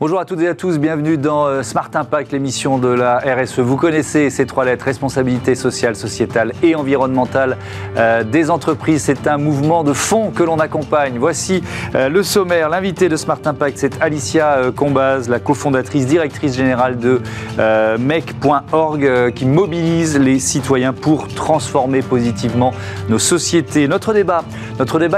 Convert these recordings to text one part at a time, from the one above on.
Bonjour à toutes et à tous, bienvenue dans euh, Smart Impact, l'émission de la RSE. Vous connaissez ces trois lettres, responsabilité sociale, sociétale et environnementale euh, des entreprises. C'est un mouvement de fond que l'on accompagne. Voici euh, le sommaire. L'invité de Smart Impact, c'est Alicia Combaz, la cofondatrice, directrice générale de mec.org, qui mobilise les citoyens pour transformer positivement nos sociétés. Notre débat,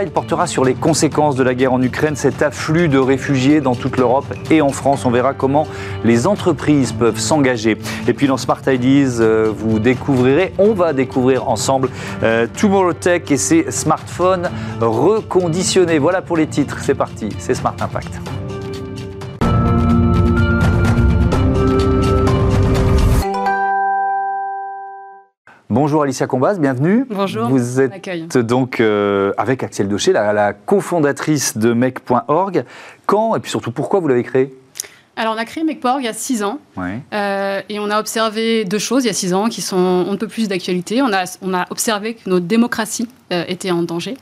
il portera sur les conséquences de la guerre en Ukraine, cet afflux de réfugiés dans toute l'Europe et en France. On verra comment les entreprises peuvent s'engager. Et puis dans Smart Ideas, euh, vous découvrirez, on va découvrir ensemble euh, Tomorrow Tech et ses smartphones reconditionnés. Voilà pour les titres. C'est parti, c'est Smart Impact. Bonjour Alicia Combas, bienvenue. Bonjour. Vous êtes donc euh, avec Axel Docher, la, la cofondatrice de Mec.org. Quand et puis surtout pourquoi vous l'avez créé alors, on a créé MecPorg il y a six ans. Euh, et on a observé deux choses il y a six ans qui sont un peu plus d'actualité. On a, on a observé que notre démocratie euh, était en danger.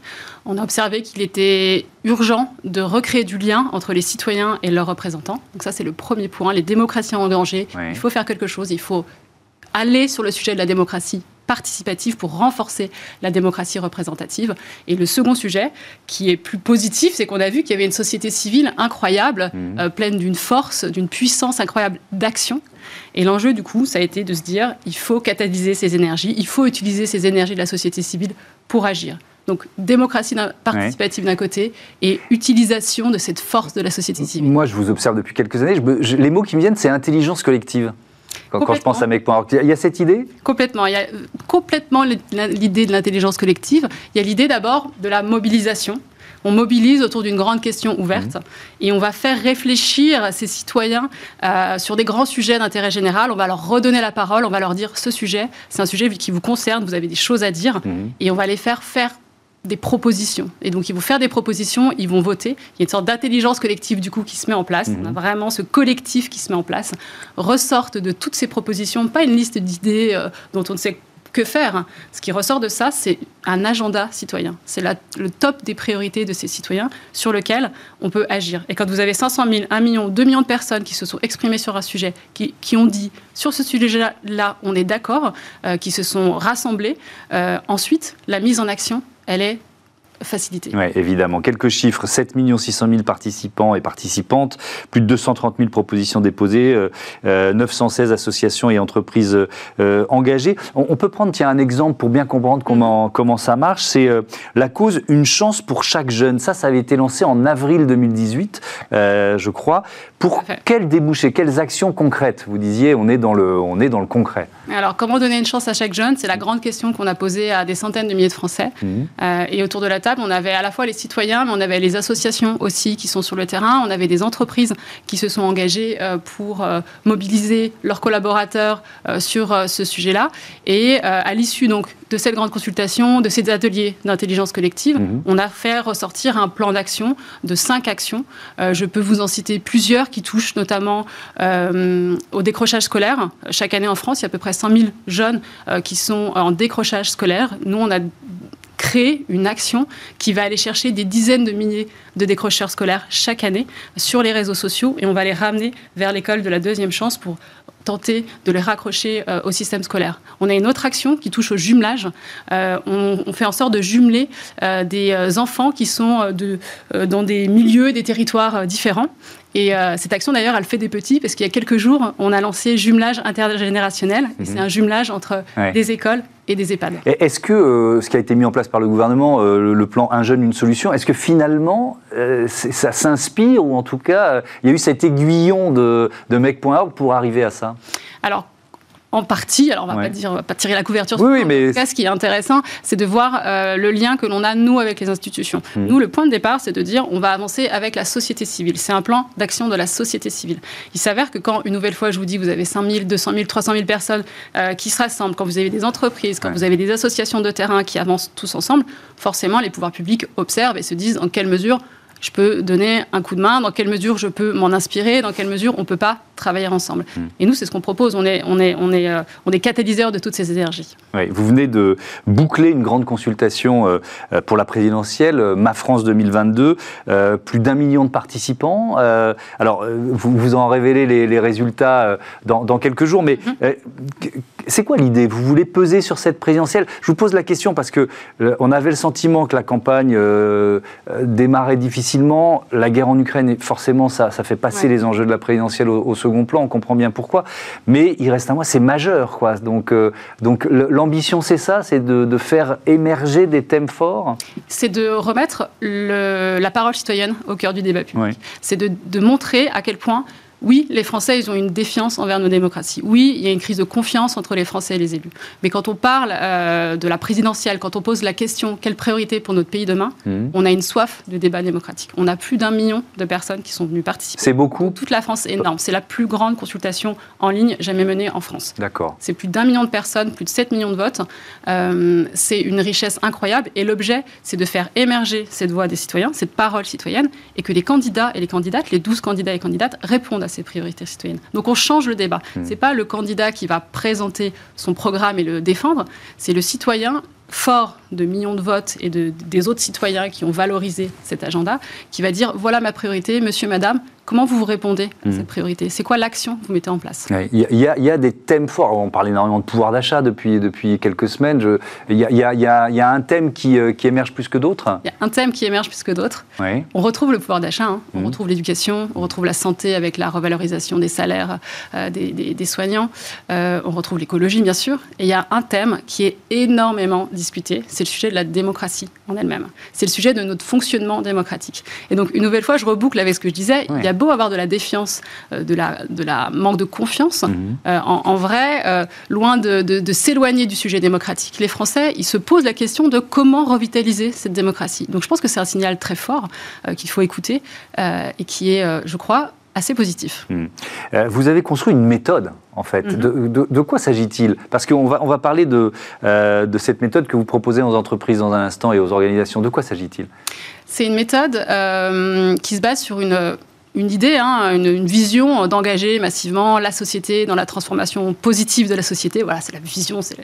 On a observé qu'il était urgent de recréer du lien entre les citoyens et leurs représentants. Donc, ça, c'est le premier point. Les démocraties en danger. Il faut faire quelque chose. Il faut aller sur le sujet de la démocratie participative pour renforcer la démocratie représentative. Et le second sujet, qui est plus positif, c'est qu'on a vu qu'il y avait une société civile incroyable, mmh. euh, pleine d'une force, d'une puissance incroyable d'action. Et l'enjeu, du coup, ça a été de se dire, il faut catalyser ces énergies, il faut utiliser ces énergies de la société civile pour agir. Donc démocratie participative d'un côté et utilisation de cette force de la société civile. Moi, je vous observe depuis quelques années. les mots qui me viennent, c'est intelligence collective. Quand, je pense à Mec.org, il y a cette idée? Complètement. Il y a euh, complètement l'idée de l'intelligence collective. Il y a l'idée d'abord de la mobilisation. On mobilise autour d'une grande question ouverte mmh. et on va faire réfléchir ces citoyens euh, sur des grands sujets d'intérêt général. On va leur redonner la parole, on va leur dire ce sujet, c'est un sujet qui vous concerne, vous avez des choses à dire mmh. et on va les faire faire des propositions. Et donc, ils vont faire des propositions, ils vont voter. Il y a une sorte d'intelligence collective, du coup, qui se met en place. On a mhm. vraiment ce collectif qui se met en place. Ressortent de toutes ces propositions, pas une liste d'idées euh, dont on ne sait que faire. Ce qui ressort de ça, c'est un agenda citoyen. C'est le top des priorités de ces citoyens sur lequel on peut agir. Et quand vous avez 500 000, 1 million, 2 millions de personnes qui se sont exprimées sur un sujet, qui, ont dit sur ce sujet-là, on est d'accord, euh, qui se sont rassemblés, euh, ensuite, la mise en action, elle est facilité. Oui, évidemment. Quelques chiffres 7 600 000 participants et participantes, plus de 230 000 propositions déposées, 916 euh, euh, associations et entreprises euh, engagées. On, peut prendre tiens, un exemple pour bien comprendre comment, mm. comment ça marche. C'est la cause Une chance pour chaque jeune. Ça, ça avait été lancé en avril 2018, je crois. Pour quels débouchés, quelles actions concrètes Vous disiez, on est dans le, on est dans le concret? Alors, comment donner une chance à chaque jeune? C'est la grande question qu'on a posée à des centaines de milliers de Français. Mm. et autour de la table, on avait à la fois les citoyens, mais on avait les associations aussi qui sont sur le terrain. On avait des entreprises qui se sont engagées euh, pour euh, mobiliser leurs collaborateurs euh, sur ce sujet-là. Et à l'issue donc de cette grande consultation, de ces ateliers d'intelligence collective, mhm. on a fait ressortir un plan d'action de cinq actions. je peux vous en citer plusieurs qui touchent notamment au décrochage scolaire. Chaque année en France, il y a à peu près 100 000 jeunes qui sont en décrochage scolaire. Nous, on a créer une action qui va aller chercher des dizaines de milliers de décrocheurs scolaires chaque année sur les réseaux sociaux et on va les ramener vers l'école de la deuxième chance pour tenter de les raccrocher euh, au système scolaire. On a une autre action qui touche au jumelage. Euh, on, fait en sorte de jumeler euh, des enfants qui sont de, dans des milieux, des territoires différents. Et cette action, d'ailleurs, elle fait des petits, parce qu'il y a quelques jours, on a lancé jumelage intergénérationnel. Mhm. C'est un jumelage entre des écoles et des EHPAD. Est-ce que ce qui a été mis en place par le gouvernement, le, plan Un jeune, une solution, est-ce que finalement, ça s'inspire, ou en tout cas, il y a eu cet aiguillon de, de Mec.org pour arriver à ça? Alors, en partie, alors on va pas dire, va pas tirer la couverture. sur oui, mais ce qui est intéressant, c'est de voir euh, le lien que l'on a nous avec les institutions. Hmm. Nous, le point de départ, c'est de dire, on va avancer avec la société civile. C'est un plan d'action de la société civile. Il s'avère que quand une nouvelle fois, je vous dis, vous avez 5 000, 200 000, 300 000 personnes euh, qui se rassemblent, quand vous avez des entreprises, quand vous avez des associations de terrain qui avancent tous ensemble, forcément, les pouvoirs publics observent et se disent en quelle mesure je peux donner un coup de main, dans quelle mesure je peux m'en inspirer, dans quelle mesure on ne peut pas travailler ensemble. Hmm. Et nous, c'est ce qu'on propose. On est, on est, on est, euh, on est catalyseur de toutes ces énergies. Oui, vous venez de boucler une grande consultation euh, euh, pour la présidentielle, Ma France 2022, plus d'un million de participants. alors, vous, vous en révélez les, résultats dans, dans, quelques jours, mais hmm c'est quoi l'idée? Vous voulez peser sur cette présidentielle? Je vous pose la question parce que on avait le sentiment que la campagne démarrait difficilement. La guerre en Ukraine, forcément, ça, ça fait passer les enjeux de la présidentielle au, second plan. On comprend bien pourquoi. Mais il reste un mois, c'est majeur, quoi. Donc, donc l'ambition, c'est ça, c'est de, faire émerger des thèmes forts. C'est de remettre la parole citoyenne au cœur du débat public. C'est de, de montrer à quel point oui, les Français, ils ont une défiance envers nos démocraties. Oui, il y a une crise de confiance entre les Français et les élus. Mais quand on parle euh, de la présidentielle, quand on pose la question quelle priorité pour notre pays demain, mmh. on a une soif de débat démocratique. On a plus d'un million de personnes qui sont venues participer. C'est beaucoup Toute la France, c'est énorme. C'est la plus grande consultation en ligne jamais menée en France. D'accord. C'est plus d'un million de personnes, plus de 7 millions de votes. Euh, c'est une richesse incroyable. Et l'objet, c'est de faire émerger cette voix des citoyens, cette parole citoyenne, et que les candidats et les candidates, les 12 candidats et candidates, répondent à ses priorités citoyennes. Donc on change le débat. Ce hmm. C'est pas le candidat qui va présenter son programme et le défendre, c'est le citoyen fort de millions de votes et de, des autres citoyens qui ont valorisé cet agenda, qui va dire voilà ma priorité, monsieur, madame, comment vous vous répondez à hmm. cette priorité? C'est quoi l'action que vous mettez en place? Il y, y, a des thèmes forts. On parle énormément de pouvoir d'achat depuis, depuis quelques semaines. Il y, y, a un thème qui, euh, qui émerge plus que d'autres Il y a un thème qui émerge plus que d'autres. On retrouve le pouvoir d'achat, hein. on hmm. retrouve l'éducation, on retrouve la santé avec la revalorisation des salaires euh, des, des, soignants, euh, on retrouve l'écologie bien sûr. Et il y a un thème qui est énormément discuté, c'est le sujet de la démocratie en elle-même. C'est le sujet de notre fonctionnement démocratique. Et donc, une nouvelle fois, je reboucle avec ce que je disais. Il y a beau avoir de la défiance, euh, de, la, de la manque de confiance. Mhm. Euh, en, vrai, euh, loin de, de, s'éloigner du sujet démocratique, les Français, ils se posent la question de comment revitaliser cette démocratie. Donc, je pense que c'est un signal très fort qu'il faut écouter et qui est, je crois, assez positif. Euh, vous avez construit une méthode, en fait. Mhm. de, quoi s'agit-il? Parce qu'on va, on va parler de, euh, de cette méthode que vous proposez aux entreprises dans un instant et aux organisations. De quoi s'agit-il? C'est une méthode euh, qui se base sur une une idée, hein, une, vision d'engager massivement la société dans la transformation positive de la société. Voilà, c'est la vision, c'est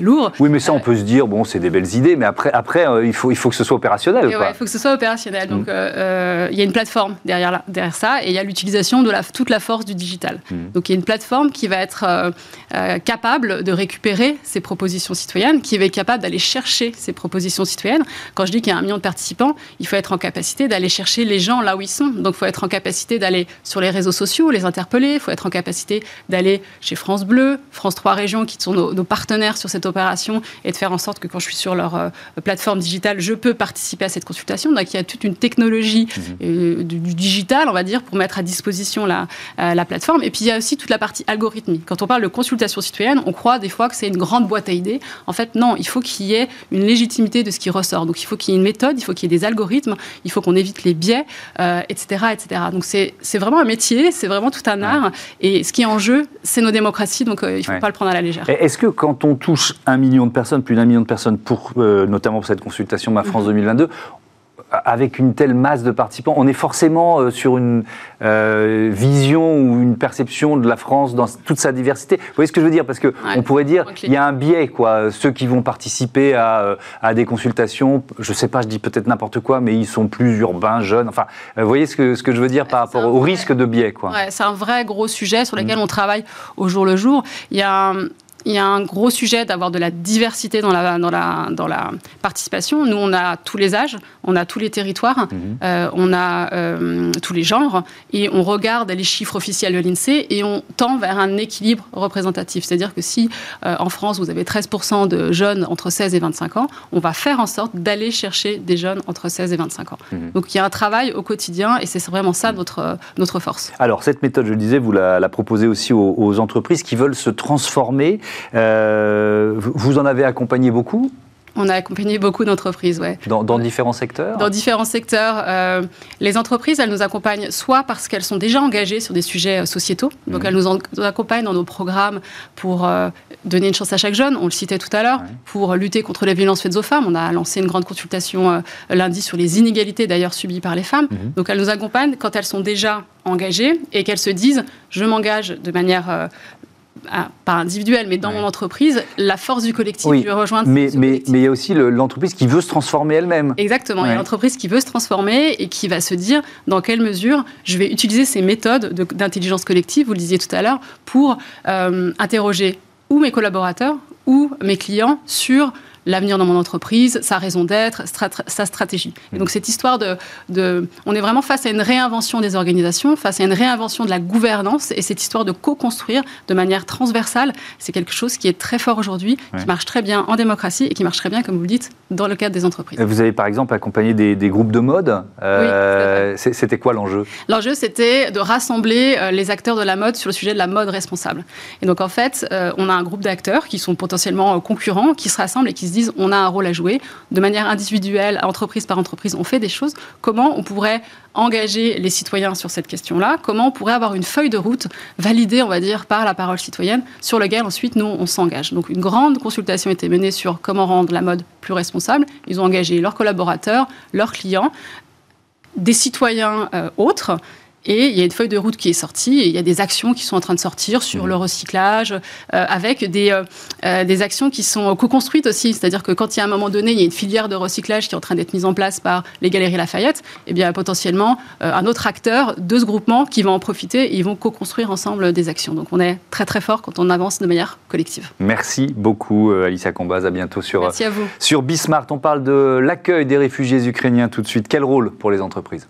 lourd. Oui, mais ça, on peut se dire, bon, c'est des belles idées, mais après, après euh, il, faut, il faut que ce soit opérationnel. il faut que ce soit opérationnel. Donc, mm. euh, euh, il y a une plateforme derrière, derrière ça, et il y a l'utilisation de la, toute la force du digital. Mm. Donc, il y a une plateforme qui va être capable de récupérer ces propositions citoyennes, qui va être capable d'aller chercher ces propositions citoyennes. Quand je dis qu'il y a un million de participants, il faut être en capacité d'aller chercher les gens là où ils sont. Donc, il faut être en capacité d'aller sur les réseaux sociaux, les interpeller. Il faut être en capacité d'aller chez France Bleu, France 3 Régions, qui sont nos, partenaires sur cette opération, et de faire en sorte que quand je suis sur leur euh, plateforme digitale, je peux participer à cette consultation. Donc il y a toute une technologie mmh. euh, du, digital, on va dire, pour mettre à disposition la, euh, la plateforme. Et puis il y a aussi toute la partie algorithmique. Quand on parle de consultation citoyenne, on croit des fois que c'est une grande boîte à idées. En fait, non, il faut qu'il y ait une légitimité de ce qui ressort. Donc il faut qu'il y ait une méthode, il faut qu'il y ait des algorithmes, il faut qu'on évite les biais, etc., etc. Donc c'est vraiment un métier, c'est vraiment tout un art. Et ce qui est en jeu, c'est nos démocraties, donc euh, il ne faut pas le prendre à la légère. Est-ce que quand on touche un million de personnes, plus d'un million de personnes, pour, euh, notamment pour cette consultation Ma France 2022, mhm avec une telle masse de participants, on est forcément euh, sur une euh, vision ou une perception de la France dans toute sa diversité. Vous voyez ce que je veux dire? Parce qu'on on pourrait dire il y a un biais, quoi. Ceux qui vont participer à, euh, à des consultations, je ne sais pas, je dis peut-être n'importe quoi, mais ils sont plus urbains, jeunes. Enfin, vous voyez ce que, ce que je veux dire par rapport au risque de biais, quoi. c'est un vrai gros sujet sur lequel mmh. on travaille au jour le jour. Il y a il y a un gros sujet d'avoir de la diversité dans la, dans, la, dans la participation. Nous, on a tous les âges, on a tous les territoires, mhm. euh, on a euh, tous les genres, et on regarde les chiffres officiels de l'INSEE et on tend vers un équilibre représentatif. C'est-à-dire que si euh, en France, vous avez 13% de jeunes entre 16 et 25 ans, on va faire en sorte d'aller chercher des jeunes entre 16 et 25 ans. Mhm. Donc il y a un travail au quotidien et c'est vraiment ça notre, notre force. Alors cette méthode, je le disais, vous la, proposez aussi aux, aux entreprises qui veulent se transformer. Euh, vous en avez accompagné beaucoup On a accompagné beaucoup d'entreprises, ouais. Dans, différents secteurs Dans différents secteurs. Euh, les entreprises, elles nous accompagnent soit parce qu'elles sont déjà engagées sur des sujets euh, sociétaux, donc mmh. elles nous, accompagnent dans nos programmes pour euh, donner une chance à chaque jeune, on le citait tout à l'heure, pour lutter contre les violences faites aux femmes. On a lancé une grande consultation lundi sur les inégalités d'ailleurs subies par les femmes. Mmh. Donc elles nous accompagnent quand elles sont déjà engagées et qu'elles se disent je m'engage de manière pas individuel, mais dans mon entreprise, la force du collectif. je vais rejoindre. Mais, mais, mais il y a aussi l'entreprise qui veut se transformer elle-même. Exactement. Il y a l'entreprise qui veut se transformer et qui va se dire dans quelle mesure je vais utiliser ces méthodes d'intelligence collective, vous le disiez tout à l'heure, pour euh, interroger ou mes collaborateurs ou mes clients sur l'avenir dans mon entreprise, sa raison d'être, sa stratégie. Et mm. donc cette histoire de, de, On est vraiment face à une réinvention des organisations, face à une réinvention de la gouvernance, et cette histoire de co-construire de manière transversale, c'est quelque chose qui est très fort aujourd'hui, qui marche très bien en démocratie et qui marche très bien, comme vous le dites, dans le cadre des entreprises. Vous avez par exemple accompagné des, groupes de mode. Euh, c'était quoi l'enjeu? L'enjeu, c'était de rassembler euh, les acteurs de la mode sur le sujet de la mode responsable. Et donc en fait, euh, on a un groupe d'acteurs qui sont potentiellement concurrents, qui se rassemblent et qui se disent on a un rôle à jouer. De manière individuelle, entreprise par entreprise, on fait des choses. Comment on pourrait engager les citoyens sur cette question-là? Comment on pourrait avoir une feuille de route validée, on va dire, par la parole citoyenne, sur laquelle ensuite nous, on s'engage? Donc une grande consultation a été menée sur comment rendre la mode plus responsable. Ils ont engagé leurs collaborateurs, leurs clients, des citoyens euh, autres et il y a une feuille de route qui est sortie et il y a des actions qui sont en train de sortir sur mmh. le recyclage, euh, avec des, euh, euh, des actions qui sont co-construites aussi. C'est-à-dire que quand il y a un moment donné, il y a une filière de recyclage qui est en train d'être mise en place par les Galeries Lafayette, et eh bien potentiellement un autre acteur de ce groupement qui va en profiter et ils vont co-construire ensemble des actions. Donc on est très très fort quand on avance de manière collective. Merci beaucoup Alicia Combaz, à bientôt sur, Merci à vous. sur Bismart. On parle de l'accueil des réfugiés ukrainiens tout de suite. Quel rôle pour les entreprises?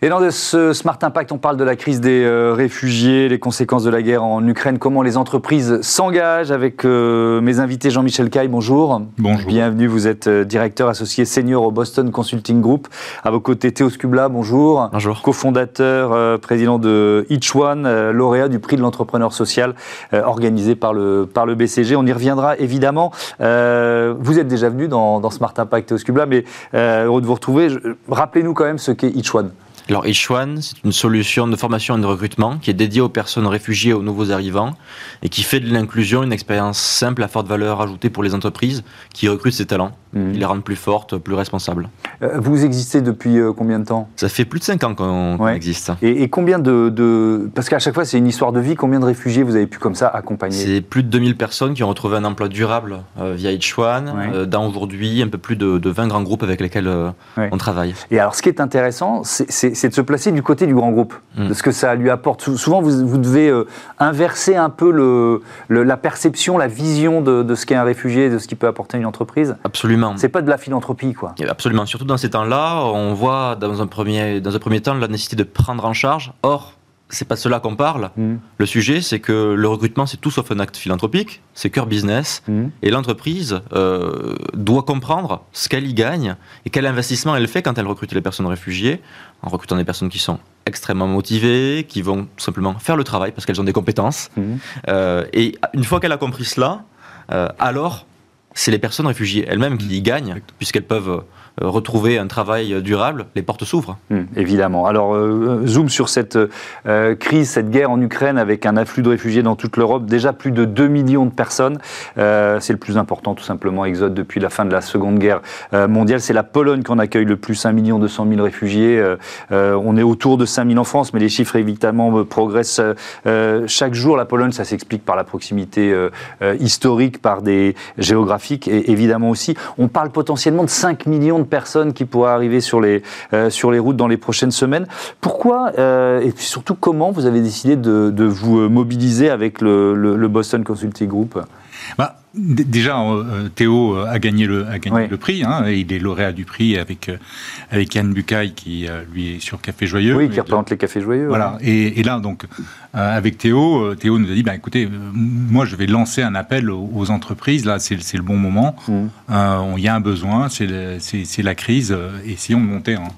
Et dans ce Smart Impact, on parle de la crise des euh, réfugiés, les conséquences de la guerre en Ukraine, comment les entreprises s'engagent avec euh, mes invités Jean-Michel Caille, bonjour. Bonjour. Bienvenue, vous êtes euh, directeur associé senior au Boston Consulting Group. À vos côtés, Théo Scubla, bonjour. Bonjour. Cofondateur, président de Each One, lauréat du prix de l'entrepreneur social organisé par le, par le BCG. On y reviendra évidemment. vous êtes déjà venu dans, dans Smart Impact, Théo Scubla, mais heureux de vous retrouver. Rappelez-nous quand même ce qu'est Each One. Alors H1, c'est une solution de formation et de recrutement qui est dédiée aux personnes réfugiées et aux nouveaux arrivants et qui fait de l'inclusion une expérience simple à forte valeur ajoutée pour les entreprises qui recrutent ces talents. Mmh. les rendent plus fortes, plus responsables. Euh, vous existez depuis euh, combien de temps? Ça fait plus de 5 ans qu'on existe. Et, combien de, Parce qu'à chaque fois, c'est une histoire de vie. Combien de réfugiés vous avez pu comme ça accompagner? C'est plus de 2000 personnes qui ont retrouvé un emploi durable euh, via H1, dans aujourd'hui un peu plus de, 20 grands groupes avec lesquels on travaille. Et alors, ce qui est intéressant, c'est de se placer du côté du grand groupe, mmh. de ce que ça lui apporte. Souvent, vous, vous devez inverser un peu le, la perception, la vision de, de ce qu'est un réfugié, de ce qui peut apporter une entreprise. Absolument. C'est pas de la philanthropie, quoi. Absolument. Surtout dans ces temps-là, on voit dans un premier, dans un premier temps la nécessité de prendre en charge. Or, c'est pas cela qu'on parle. Mm. Le sujet, c'est que le recrutement, c'est tout sauf un acte philanthropique, c'est cœur business, mm. et l'entreprise euh, doit comprendre ce qu'elle y gagne et quel investissement elle fait quand elle recrute les personnes réfugiées, en recrutant des personnes qui sont extrêmement motivées, qui vont simplement faire le travail parce qu'elles ont des compétences. Mm. Euh, et une fois qu'elle a compris cela, euh, alors c'est les personnes réfugiées elles-mêmes qui y gagnent, puisqu'elles peuvent euh, retrouver un travail durable, les portes s'ouvrent. Hum, évidemment. Alors, euh, zoom sur cette euh, crise, cette guerre en Ukraine avec un afflux de réfugiés dans toute l'Europe. Déjà plus de 2 millions de personnes. c'est le plus important, tout simplement, exode depuis la fin de la Seconde Guerre mondiale. C'est la Pologne qui en accueille le plus, 1 million 200 000 réfugiés. on est autour de 5 000 en France, mais les chiffres, évidemment, progressent chaque jour. La Pologne, ça s'explique par la proximité historique, par des et évidemment aussi. On parle potentiellement de 5 millions de personnes qui pourraient arriver sur les, euh, sur les routes dans les prochaines semaines. Pourquoi euh, et surtout comment vous avez décidé de, vous mobiliser avec le, le, Boston Consulting Group? Bah, Déjà, Théo a gagné le, a gagné le prix. Hein, il est lauréat du prix avec, avec Yann Bucaille, qui lui est sur Café Joyeux. Oui, qui représente les Cafés Joyeux. Voilà. Et, et, là, donc, avec Théo, Théo nous a dit bah, écoutez, moi, je vais lancer un appel aux, entreprises. Là, c'est le bon moment. Mmh. Il y a un besoin, c'est la crise. Essayons de monter en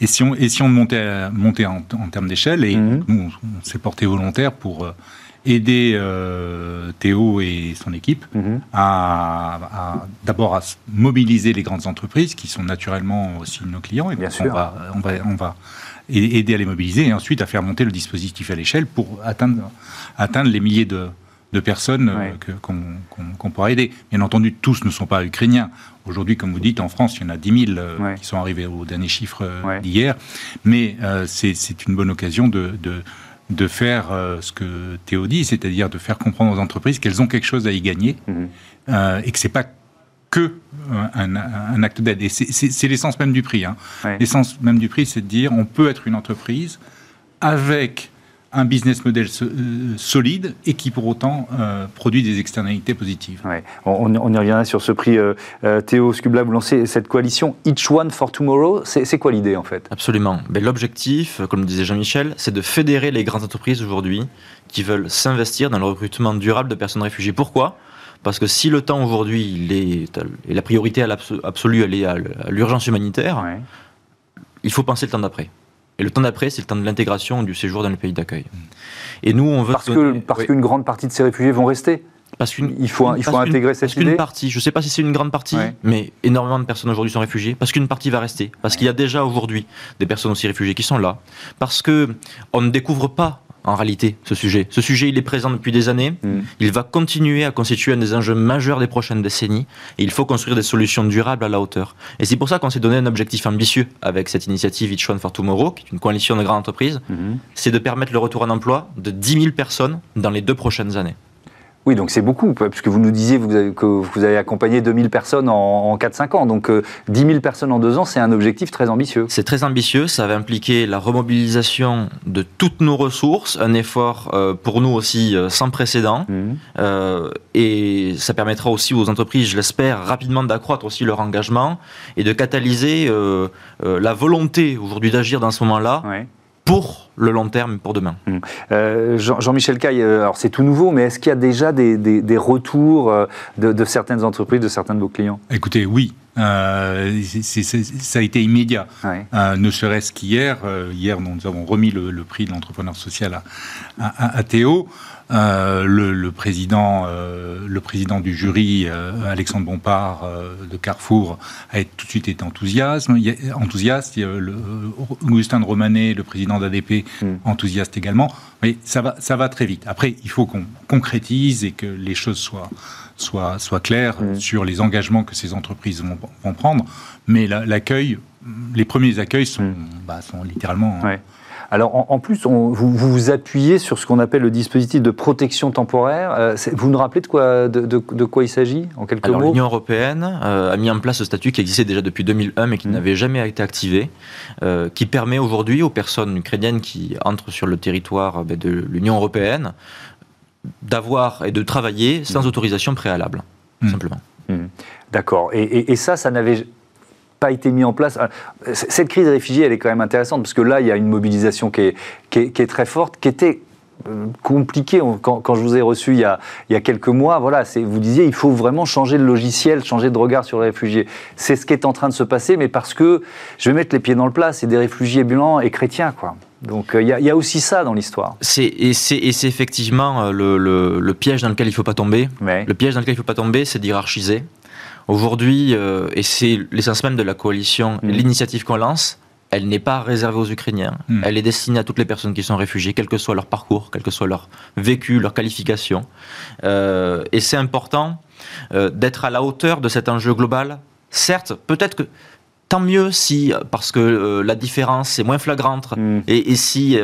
Et si on, et si on montait, montait en, termes d'échelle, et mhm. nous, on, s'est porté volontaire pour euh, aider euh, Théo et son équipe mhm. à, d'abord à mobiliser les grandes entreprises qui sont naturellement aussi nos clients. Et Bien sûr. On va, on va, on va aider à les mobiliser et ensuite à faire monter le dispositif à l'échelle pour atteindre, atteindre les milliers de, de personnes euh, qu'on pourra aider. Bien entendu, tous ne sont pas ukrainiens. Aujourd'hui, comme vous dites, en France, il y en a 10 000 euh, qui sont arrivés au dernier chiffre euh, d'hier. Mais c'est une bonne occasion de, de, faire ce que Théo dit, c'est-à-dire de faire comprendre aux entreprises qu'elles ont quelque chose à y gagner mhm. et que c'est pas que un, acte d'aide. Et c'est l'essence même du prix. Hein. L'essence même du prix, c'est de dire on peut être une entreprise avec un business model euh, solide et qui pour autant euh, produit des externalités positives. On, y reviendra sur ce prix. Euh, Théo Scubla, vous lancez cette coalition Each One for Tomorrow. C'est quoi l'idée en fait? Absolument. Ben, l'objectif, comme le disait Jean-Michel, c'est de fédérer les grandes entreprises aujourd'hui qui veulent s'investir dans le recrutement durable de personnes réfugiées. Pourquoi? Parce que si le temps aujourd'hui, et la priorité absolue, elle est à l'urgence humanitaire, il faut penser le temps d'après. Et le temps d'après, c'est le temps de l'intégration du séjour dans le pays d'accueil. Et nous, on veut parce que parce qu'une grande partie de ces réfugiés vont rester. Parce qu'il faut, il faut intégrer cette idée. partie, je ne sais pas si c'est une grande partie, mais énormément de personnes aujourd'hui sont réfugiées. Parce qu'une partie va rester. Parce qu'il y a déjà aujourd'hui des personnes aussi réfugiées qui sont là. Parce que on ne découvre pas en réalité, ce sujet. Ce sujet, il est présent depuis des années. Mm. Il va continuer à constituer un des enjeux majeurs des prochaines décennies. Et il faut construire des solutions durables à la hauteur. Et c'est pour ça qu'on s'est donné un objectif ambitieux avec cette initiative Each One for Tomorrow, qui est une coalition de grandes entreprises. Mm-hmm. C'est de permettre le retour en emploi de 10 000 personnes dans les deux prochaines années. Oui, donc c'est beaucoup, puisque vous nous disiez que vous avez accompagné 2000 personnes en, 4-5 ans. Donc 10 euh, 000 personnes en 2 ans, c'est un objectif très ambitieux. C'est très ambitieux, ça va impliquer la remobilisation de toutes nos ressources, un effort euh, pour nous aussi euh, sans précédent. Mmh. et ça permettra aussi aux entreprises, je l'espère, rapidement d'accroître aussi leur engagement et de catalyser la volonté aujourd'hui d'agir dans ce moment-là pour le long terme, pour demain. Hum. Euh, Jean-Michel Caille, euh, alors c'est tout nouveau, mais est-ce qu'il y a déjà des, retours euh, de, certaines entreprises, de certains de vos clients? Écoutez, oui. ça a été immédiat. ne serait-ce qu'hier, hier nous avons remis le, prix de l'entrepreneur social à Théo. Euh, le, président, euh, le président du jury, euh, Alexandre Bompard de Carrefour, a tout de suite été enthousiaste. enthousiaste. le, Augustin de Romanet, le président d'ADP, hmm. enthousiaste également. Mais ça va, ça va très vite. Après, il faut qu'on concrétise et que les choses soient, soient, soient claires hmm. sur les engagements que ces entreprises vont, prendre. Mais l'accueil, les premiers accueils sont, hmm. bah, sont littéralement. Alors en, plus, vous, vous appuyez sur ce qu'on appelle le dispositif de protection temporaire. Euh, vous nous rappelez de quoi, de, quoi il s'agit en quelques Alors, L'Union européenne euh, a mis en place ce statut qui existait déjà depuis 2001 mais qui mmh. n'avait jamais été activé, euh, qui permet aujourd'hui aux personnes ukrainiennes qui entrent sur le territoire ben, de l'Union européenne d'avoir et de travailler sans mmh. autorisation préalable, mmh. simplement. D'accord. et, ça, ça n'avait pas été mis en place. Cette crise des réfugiés, elle est quand même intéressante parce que là, il y a une mobilisation qui est, qui est, très forte, qui était euh, compliquée quand, quand, je vous ai reçu il y a, il y a quelques mois. Voilà, vous disiez il faut vraiment changer de logiciel, changer de regard sur les réfugiés. C'est ce qui est en train de se passer, mais parce que je vais mettre les pieds dans le plat, c'est des réfugiés blancs et chrétiens, quoi. Donc euh, il y, a aussi ça dans l'histoire. Et c'est effectivement euh, le, le, piège dans lequel il ne faut pas tomber. Le piège dans lequel il ne faut pas tomber, c'est d'hierarchiser. Aujourd'hui, euh, et c'est l'essence même de la coalition, mm. l'initiative qu'on lance, elle n'est pas réservée aux Ukrainiens. Mm. Elle est destinée à toutes les personnes qui sont réfugiées, quel que soit leur parcours, quel que soit leur vécu, leur qualification. Euh, et c'est important euh, d'être à la hauteur de cet enjeu global. Certes, peut-être que tant mieux si, parce que la différence est moins flagrante, mm. et, si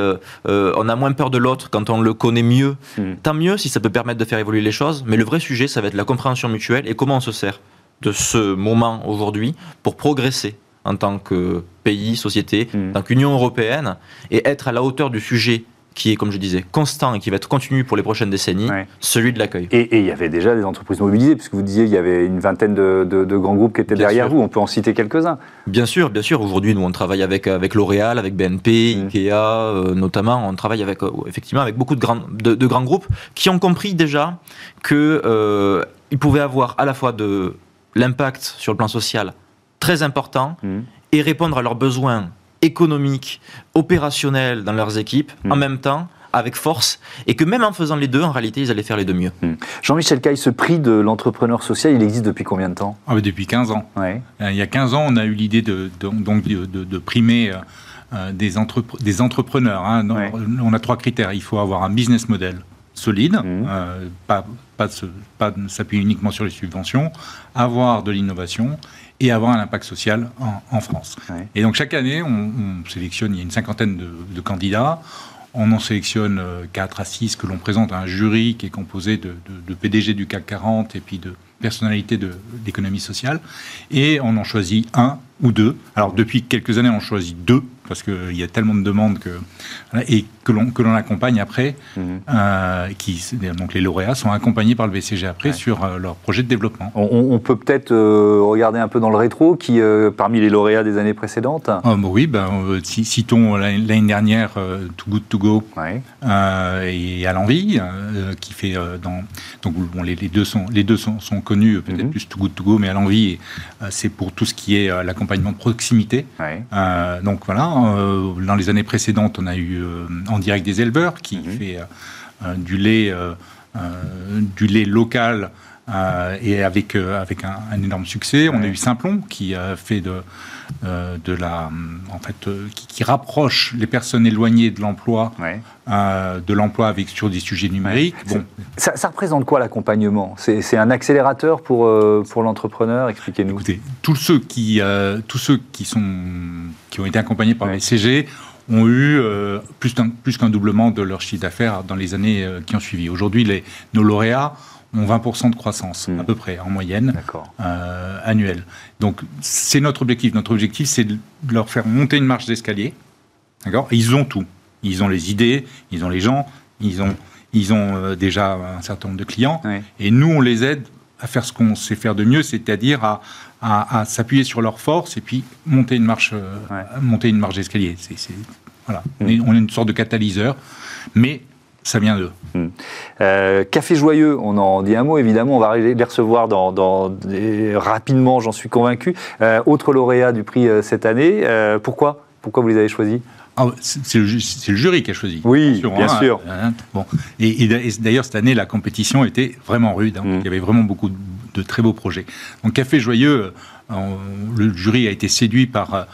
on a moins peur de l'autre quand on le connaît mieux, tant mieux si ça peut permettre de faire évoluer les choses. Mais le vrai sujet, ça va être la compréhension mutuelle et comment on se sert de ce moment aujourd'hui pour progresser en tant que pays, société, mmh. en tant qu'Union européenne, et être à la hauteur du sujet qui est, comme je disais, constant et qui va être continu pour les prochaines décennies, celui de l'accueil. Et il y avait déjà des entreprises mobilisées, puisque vous disiez qu'il y avait une vingtaine de, grands groupes qui étaient derrière vous. On peut en citer quelques-uns. Bien sûr, bien sûr. Aujourd'hui, nous, on travaille avec, avec L'Oréal, avec BNP, mmh. Ikea, euh, notamment. On travaille avec, euh, effectivement avec beaucoup de grands, de, grands groupes qui ont compris déjà qu'ils euh, pouvaient avoir à la fois de l'impact sur le plan social très important mmh. et répondre à leurs besoins économique, opérationnel dans leurs équipes, en hmm. même temps, avec force, et que même en faisant les deux, en réalité, ils allaient faire les deux mieux. Hmm. Jean-Michel Caille, ce prix de l'entrepreneur social, il existe depuis combien de temps? Ah, Depuis 15 ans. Euh, il y a 15 ans, on a eu l'idée de, donc, de, primer euh, euh, des, des, entrepreneurs. Hein. On a trois critères. Il faut avoir un business model solide, hmm. pas, pas, pas s'appuyer uniquement sur les subventions, avoir de l'innovation et avoir un impact social en, France. Et donc chaque année, on, sélectionne, il y a une cinquantaine de, de candidats, on en sélectionne 4 euh, à 6 que l'on présente à un jury qui est composé de, de, PDG du CAC 40 et puis de personnalités de l'économie sociale. Et on en choisit un ou deux. Alors depuis quelques années, on choisit deux parce qu'il y a tellement de demandes que et que l'on accompagne après. Mhm. Euh, qui donc les lauréats sont accompagnés par le BCG après sur euh, leur projet de développement. On, peut peut-être euh, regarder un peu dans le rétro qui parmi les lauréats des années précédentes. Ah, bah oui, ben citons l'année dernière Too Good To Go et à l'envie qui fait dans donc bon, les, deux sont les deux sont, sont connus peut-être mhm. plus Too Good To Go mais à l'envie c'est pour tout ce qui est l'accompagnement de proximité. donc voilà euh, dans les années précédentes, on a eu euh, en direct des éleveurs qui mhm. fait euh, du lait, du lait local et avec, avec un, énorme succès. On a eu Simplon qui a fait de, de la, en fait, qui, rapproche les personnes éloignées de l'emploi, de l'emploi avec sur des sujets numériques. Bon. Ça, ça, représente quoi l'accompagnement? C'est un accélérateur pour, pour l'entrepreneur? Expliquez-nous. Écoutez, tous ceux qui, tous ceux qui sont qui ont été accompagnés par les CG ont eu euh, plus qu'un doublement de leur chiffre d'affaires dans les années euh, qui ont suivi. Aujourd'hui, nos lauréats ont 20% de croissance, hmm. à peu près, en moyenne, euh, annuelle. Donc, c'est notre objectif. Notre objectif, c'est de leur faire monter une marche d'escalier. D'accord? Ils ont tout. Ils ont les idées, ils ont les gens, ils ont, ils ont déjà un certain nombre de clients. Et nous, on les aide à faire ce qu'on sait faire de mieux, c'est-à-dire à, à, s'appuyer sur leurs forces et puis monter une marche, euh, monter une marche d'escalier. C'est, voilà. Mm. On est une sorte de catalyseur, mais ça vient d'eux. Mm. Euh, Café Joyeux, on en dit un mot évidemment, on va les recevoir dans, rapidement, j'en suis convaincu. Euh, autre lauréat du prix cette année, pourquoi? Pourquoi vous les avez choisis? Ah, c'est, le, jury qui a choisi. Oui, bien hein. sûr. Hein, bon. Et, d'ailleurs, cette année, la compétition était vraiment rude. Hein. Mm. Il y avait vraiment beaucoup de de très beaux projets. Donc Café Joyeux, euh, le jury a été séduit par euh,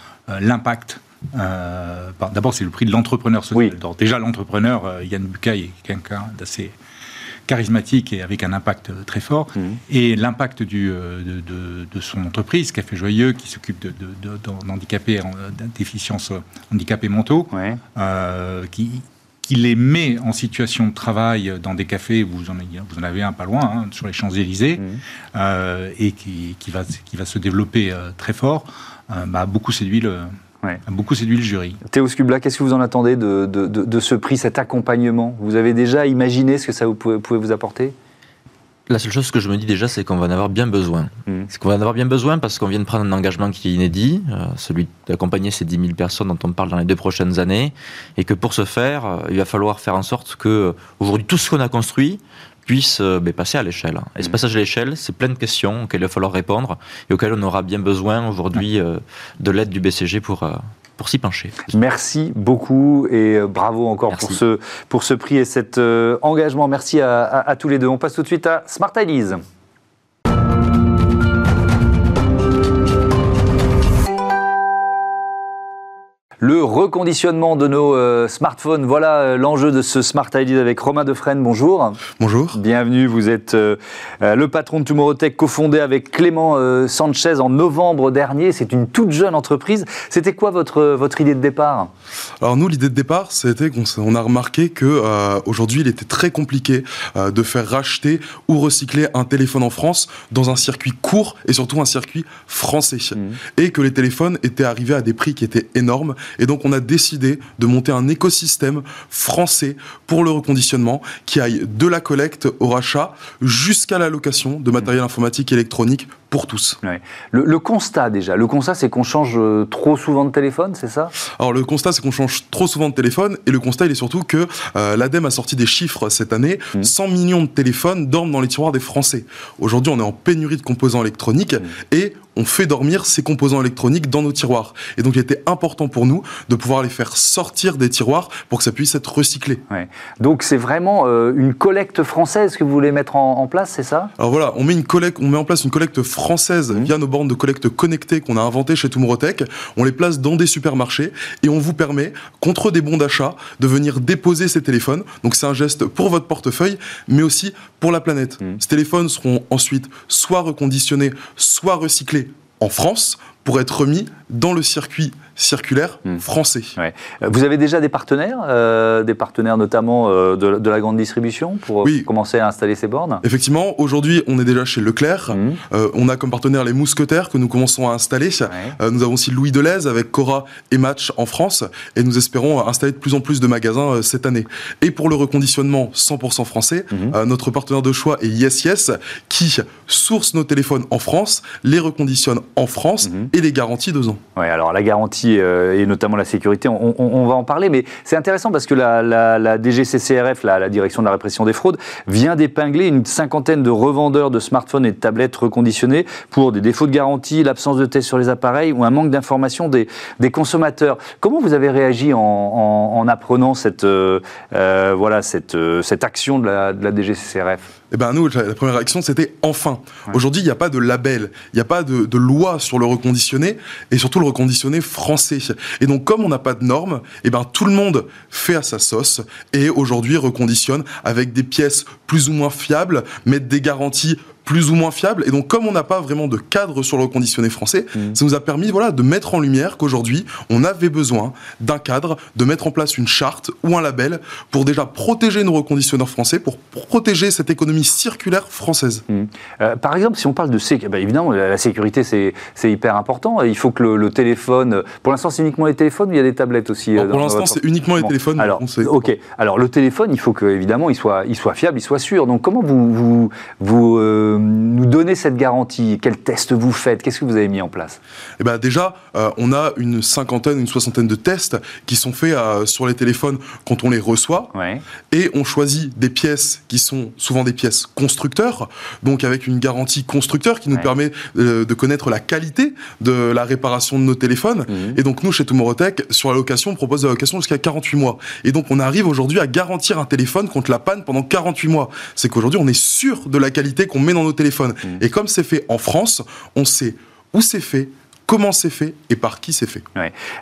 l'impact euh, D'abord, c'est le prix de l'entrepreneur social. déjà, l'entrepreneur, Yann Bucaille, est quelqu'un d'assez charismatique et avec un impact très fort. Mmh. Et l'impact de, de, son entreprise, Café Joyeux, qui s'occupe d'handicapés, déficiences handicapés mentaux, qui, qui les met en situation de travail dans des cafés, vous en, vous en avez un pas loin, hein, sur les Champs-Élysées, mmh. euh, et qui, qui, va, qui va se développer euh, très fort, euh, bah, beaucoup séduit le, beaucoup séduit le jury. Théo Scubla, qu'est-ce que vous en attendez de, de, de, ce prix, cet accompagnement? Vous avez déjà imaginé ce que ça vous pouvait, pouvait vous apporter? La seule chose que je me dis déjà, c'est qu'on va en avoir bien besoin. Mmh. C'est qu'on va en avoir bien besoin parce qu'on vient de prendre un engagement qui est inédit, euh, celui d'accompagner ces 10 000 personnes dont on parle dans les deux prochaines années, et que pour ce faire, euh, il va falloir faire en sorte que euh, aujourd'hui tout ce qu'on a construit puisse ben, passer à l'échelle. Et ce mmh. passage à l'échelle, c'est plein de questions auxquelles il va falloir répondre et auxquelles on aura bien besoin aujourd'hui de l'aide du BCG pour pour s'y pencher. Merci beaucoup et euh, bravo encore pour ce, pour ce prix et cet euh, engagement. Merci à, à, tous les deux. On passe tout de suite à Smart Ideas. Le reconditionnement de nos euh, smartphones, voilà euh, l'enjeu de ce Smart ID avec Romain Defresne. Bonjour. Bonjour. Bienvenue, vous êtes euh, le patron de Tomorrow Tech, cofondé avec Clément Sanchez en novembre dernier. C'est une toute jeune entreprise. C'était quoi votre, votre idée de départ? Alors nous, l'idée de départ, c'était qu'on a remarqué que aujourd'hui, il était très compliqué de faire racheter ou recycler un téléphone en France dans un circuit court et surtout un circuit français. Mmh. Et que les téléphones étaient arrivés à des prix qui étaient énormes et donc on a décidé de monter un écosystème français pour le reconditionnement qui aille de la collecte au rachat jusqu'à la location de matériel informatique et électronique pour tous. Le, constat déjà, le constat c'est qu'on change euh, trop souvent de téléphone, c'est ça? Alors le constat c'est qu'on change trop souvent de téléphone et le constat il est surtout que euh, l'ADEME a sorti des chiffres cette année, 100 mmh. millions de téléphones dorment dans les tiroirs des Français. Aujourd'hui on est en pénurie de composants électroniques mmh. et on fait dormir ces composants électroniques dans nos tiroirs. Et donc il était important pour nous de pouvoir les faire sortir des tiroirs pour que ça puisse être recyclé. Donc c'est vraiment euh, une collecte française que vous voulez mettre en, place, c'est ça? Alors voilà, on met, une collecte, on met en place une collecte française mmh. via nos bornes de collecte connectées qu'on a inventées chez Tomorrowtech. On les place dans des supermarchés et on vous permet, contre des bons d'achat, de venir déposer ces téléphones. Donc c'est un geste pour votre portefeuille, mais aussi pour la planète. Mmh. Ces téléphones seront ensuite soit reconditionnés, soit recyclés en France pour être remis dans le circuit circulaire hmm. français. Euh, vous avez déjà des partenaires, euh, des partenaires notamment euh, de, la grande distribution pour commencer à installer ces bornes? Effectivement, aujourd'hui on est déjà chez Leclerc, hmm. on a comme partenaire les mousquetaires que nous commençons à installer, nous avons aussi Louis Deleuze avec Cora et Match en France et nous espérons installer de plus en plus de magasins cette année. Et pour le reconditionnement 100% français, hmm. notre partenaire de choix est Yes Yes qui source nos téléphones en France, les reconditionne en France et les garantit deux ans. Oui, alors la garantie euh, et notamment la sécurité, on, va en parler, mais c'est intéressant parce que la, DGCCRF, la, Direction de la répression des fraudes, vient d'épingler une cinquantaine de revendeurs de smartphones et de tablettes reconditionnés pour des défauts de garantie, l'absence de tests sur les appareils ou un manque d'information des, consommateurs. Comment vous avez réagi en, apprenant cette, euh, euh, voilà, cette, cette action de la, de la DGCCRF eh ben nous, la première réaction, c'était enfin. Aujourd'hui, il n'y a pas de label, il n'y a pas de, loi sur le reconditionné, et surtout le reconditionné français. Et donc, comme on n'a pas de normes, eh ben tout le monde fait à sa sauce, et aujourd'hui reconditionne avec des pièces plus ou moins fiables, mettre des garanties plus ou moins fiable. Et donc, comme on n'a pas vraiment de cadre sur le reconditionné français, mm. ça nous a permis voilà, de mettre en lumière qu'aujourd'hui, on avait besoin d'un cadre, de mettre en place une charte ou un label pour déjà protéger nos reconditionneurs français, pour protéger cette économie circulaire française. Mm. Euh, par exemple, si on parle de sécurité, bah, évidemment, la, sécurité, c'est hyper important. Il faut que le, téléphone. Pour l'instant, c'est uniquement les téléphones ou il y a des tablettes aussi euh, Pour l'instant, c'est uniquement les téléphones. Alors, ok. Alors, le téléphone, il faut que, évidemment, il soit, il soit fiable, il soit sûr. Donc, comment vous. vous, vous euh, nous donner cette garantie? Quels tests vous faites? Qu'est-ce que vous avez mis en place? Eh ben Déjà, euh, on a une cinquantaine, une soixantaine de tests qui sont faits euh, sur les téléphones quand on les reçoit. Et on choisit des pièces qui sont souvent des pièces constructeurs, donc avec une garantie constructeur qui nous permet euh, de connaître la qualité de la réparation de nos téléphones. Mhm. Et donc nous, chez Tomorrowtech, sur la location, on propose la location jusqu'à 48 mois. Et donc on arrive aujourd'hui à garantir un téléphone contre la panne pendant 48 mois. C'est qu'aujourd'hui, on est sûr de la qualité qu'on met dans nos téléphones. Mmh. Et comme c'est fait en France, on sait où c'est fait, comment c'est fait et par qui c'est fait.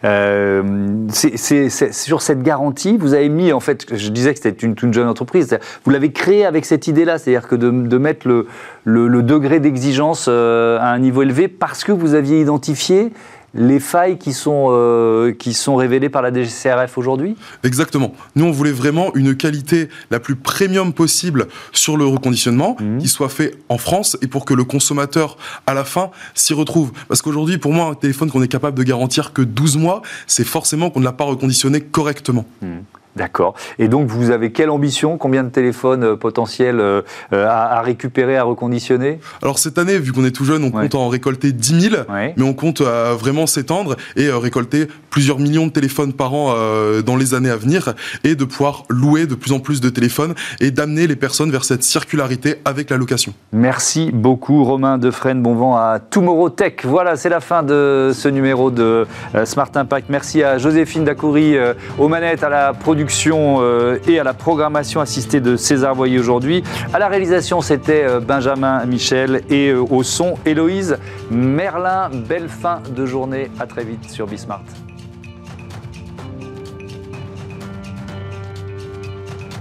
Euh, c'est sur cette garantie, vous avez mis, en fait, je disais que c'était une toute jeune entreprise, vous l'avez créé avec cette idée-là, c'est-à-dire que de, mettre le, le, degré d'exigence euh, à un niveau élevé parce que vous aviez identifié les failles qui sont, euh, qui sont révélées par la DGCRF aujourd'hui? Exactement. Nous, on voulait vraiment une qualité la plus premium possible sur le reconditionnement, mmh. qui soit fait en France et pour que le consommateur, à la fin, s'y retrouve. Parce qu'aujourd'hui, pour moi, un téléphone qu'on est capable de garantir que 12 mois, c'est forcément qu'on ne l'a pas reconditionné correctement. Mmh. D'accord. Et donc, vous avez quelle ambition? Combien de téléphones euh, potentiels euh, euh, à, récupérer, à reconditionner? Alors, cette année, vu qu'on est tout jeune, on compte en récolter 10 000, mais on compte vraiment s'étendre et récolter plusieurs millions de téléphones par an dans les années à venir et de pouvoir louer de plus en plus de téléphones et d'amener les personnes vers cette circularité avec la location. Merci beaucoup, Romain Defresne. Bon vent à Tomorrow Tech. Voilà, c'est la fin de ce numéro de Smart Impact. Merci à Joséphine Dacoury aux manettes, à la production euh, et à la programmation assistée de César Voyer aujourd'hui. À la réalisation, c'était euh, Benjamin Michel et euh, au son, Héloïse Merlin. Belle fin de journée. À très vite sur Bismart.